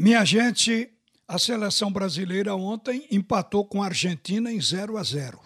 Minha gente, a seleção brasileira ontem empatou com a Argentina em 0 a 0.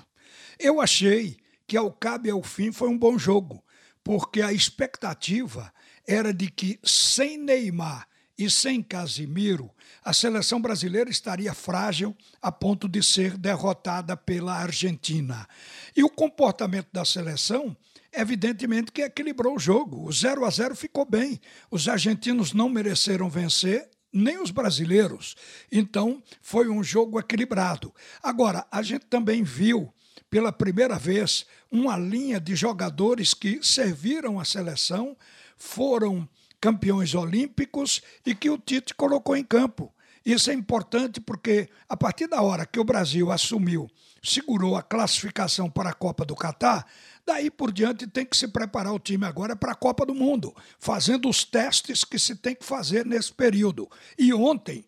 Eu achei que ao cabo e ao fim foi um bom jogo, porque a expectativa era de que sem Neymar e sem Casimiro, a seleção brasileira estaria frágil a ponto de ser derrotada pela Argentina. E o comportamento da seleção evidentemente que equilibrou o jogo. O 0 a 0 ficou bem. Os argentinos não mereceram vencer nem os brasileiros. Então, foi um jogo equilibrado. Agora, a gente também viu pela primeira vez uma linha de jogadores que serviram a seleção, foram campeões olímpicos e que o Tite colocou em campo. Isso é importante porque, a partir da hora que o Brasil assumiu, segurou a classificação para a Copa do Catar, daí por diante tem que se preparar o time agora para a Copa do Mundo, fazendo os testes que se tem que fazer nesse período. E ontem,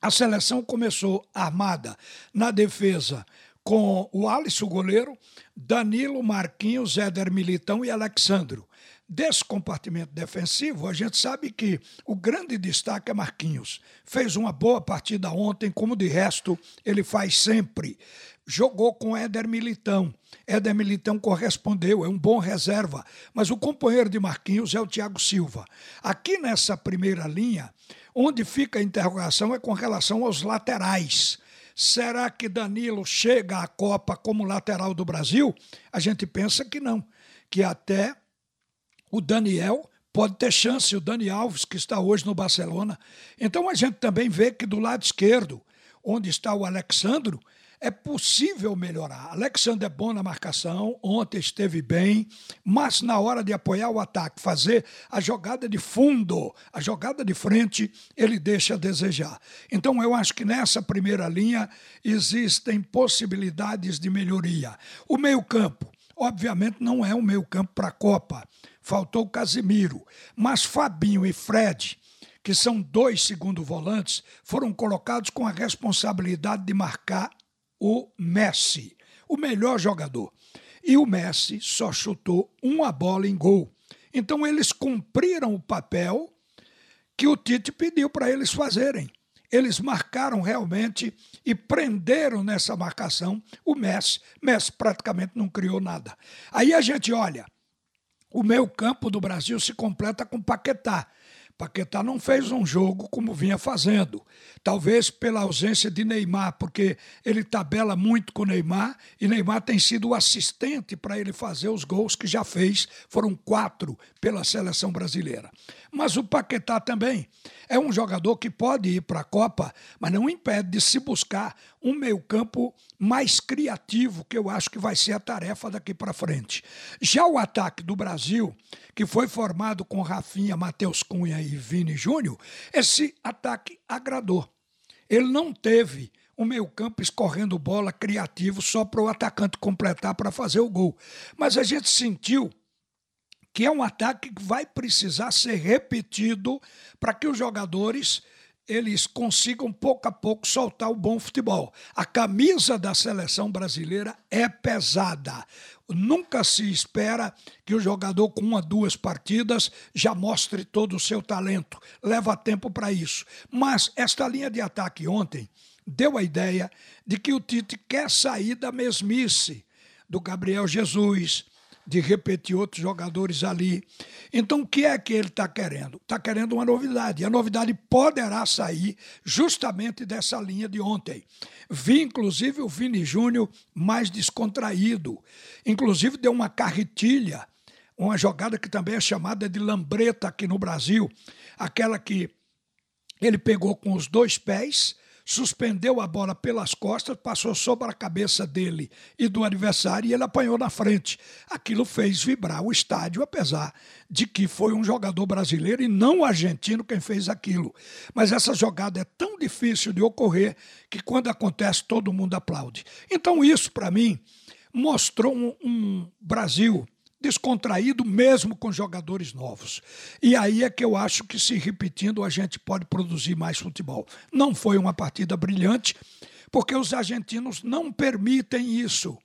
a seleção começou armada na defesa com o Alisson, goleiro, Danilo, Marquinhos, Éder Militão e Alexandro. Desse compartimento defensivo, a gente sabe que o grande destaque é Marquinhos. Fez uma boa partida ontem, como de resto ele faz sempre. Jogou com Éder Militão. Éder Militão correspondeu, é um bom reserva, mas o companheiro de Marquinhos é o Thiago Silva. Aqui nessa primeira linha, onde fica a interrogação é com relação aos laterais. Será que Danilo chega à Copa como lateral do Brasil? A gente pensa que não, que até o Daniel pode ter chance, o Dani Alves, que está hoje no Barcelona. Então a gente também vê que do lado esquerdo, onde está o Alexandro, é possível melhorar. Alexandre é bom na marcação, ontem esteve bem, mas na hora de apoiar o ataque, fazer a jogada de fundo, a jogada de frente, ele deixa a desejar. Então eu acho que nessa primeira linha existem possibilidades de melhoria. O meio-campo, obviamente, não é um meio-campo para a Copa. Faltou o Casimiro, mas Fabinho e Fred que são dois segundo volantes, foram colocados com a responsabilidade de marcar o Messi, o melhor jogador. E o Messi só chutou uma bola em gol. Então eles cumpriram o papel que o Tite pediu para eles fazerem. Eles marcaram realmente e prenderam nessa marcação o Messi. Messi praticamente não criou nada. Aí a gente olha, o meio campo do Brasil se completa com Paquetá, Paquetá não fez um jogo como vinha fazendo. Talvez pela ausência de Neymar, porque ele tabela muito com Neymar e Neymar tem sido o assistente para ele fazer os gols que já fez. Foram quatro pela seleção brasileira. Mas o Paquetá também é um jogador que pode ir para a Copa, mas não impede de se buscar um meio-campo mais criativo, que eu acho que vai ser a tarefa daqui para frente. Já o ataque do Brasil, que foi formado com Rafinha, Matheus Cunha e Vini Júnior, esse ataque agradou. Ele não teve o meio-campo escorrendo bola criativo só para o atacante completar para fazer o gol. Mas a gente sentiu que é um ataque que vai precisar ser repetido para que os jogadores eles consigam pouco a pouco soltar o bom futebol. A camisa da seleção brasileira é pesada. Nunca se espera que o jogador com uma, duas partidas já mostre todo o seu talento. Leva tempo para isso. Mas esta linha de ataque ontem deu a ideia de que o Tite quer sair da mesmice do Gabriel Jesus, de repetir outros jogadores ali. Então, o que é que ele está querendo? Está querendo uma novidade. E a novidade poderá sair justamente dessa linha de ontem. Vi, inclusive, o Vini Júnior mais descontraído. Inclusive, deu uma carretilha, uma jogada que também é chamada de lambreta aqui no Brasil. Aquela que ele pegou com os dois pés suspendeu a bola pelas costas, passou sobre a cabeça dele e do adversário e ele apanhou na frente. Aquilo fez vibrar o estádio, apesar de que foi um jogador brasileiro e não argentino quem fez aquilo. Mas essa jogada é tão difícil de ocorrer que quando acontece todo mundo aplaude. Então isso, para mim, mostrou um, um Brasil descontraído mesmo com jogadores novos. E aí é que eu acho que se repetindo a gente pode produzir mais futebol. Não foi uma partida brilhante, porque os argentinos não permitem isso.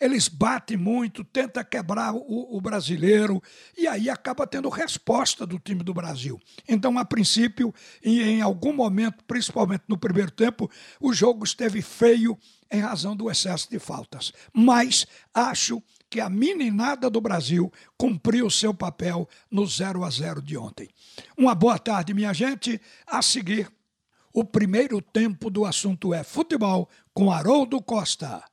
eles batem muito, tentam quebrar o, o brasileiro, e aí acaba tendo resposta do time do Brasil. Então, a princípio, e em algum momento, principalmente no primeiro tempo, o jogo esteve feio em razão do excesso de faltas. Mas acho que a meninada do Brasil cumpriu seu papel no 0 a 0 de ontem. Uma boa tarde, minha gente. A seguir, o primeiro tempo do assunto é futebol com Haroldo Costa.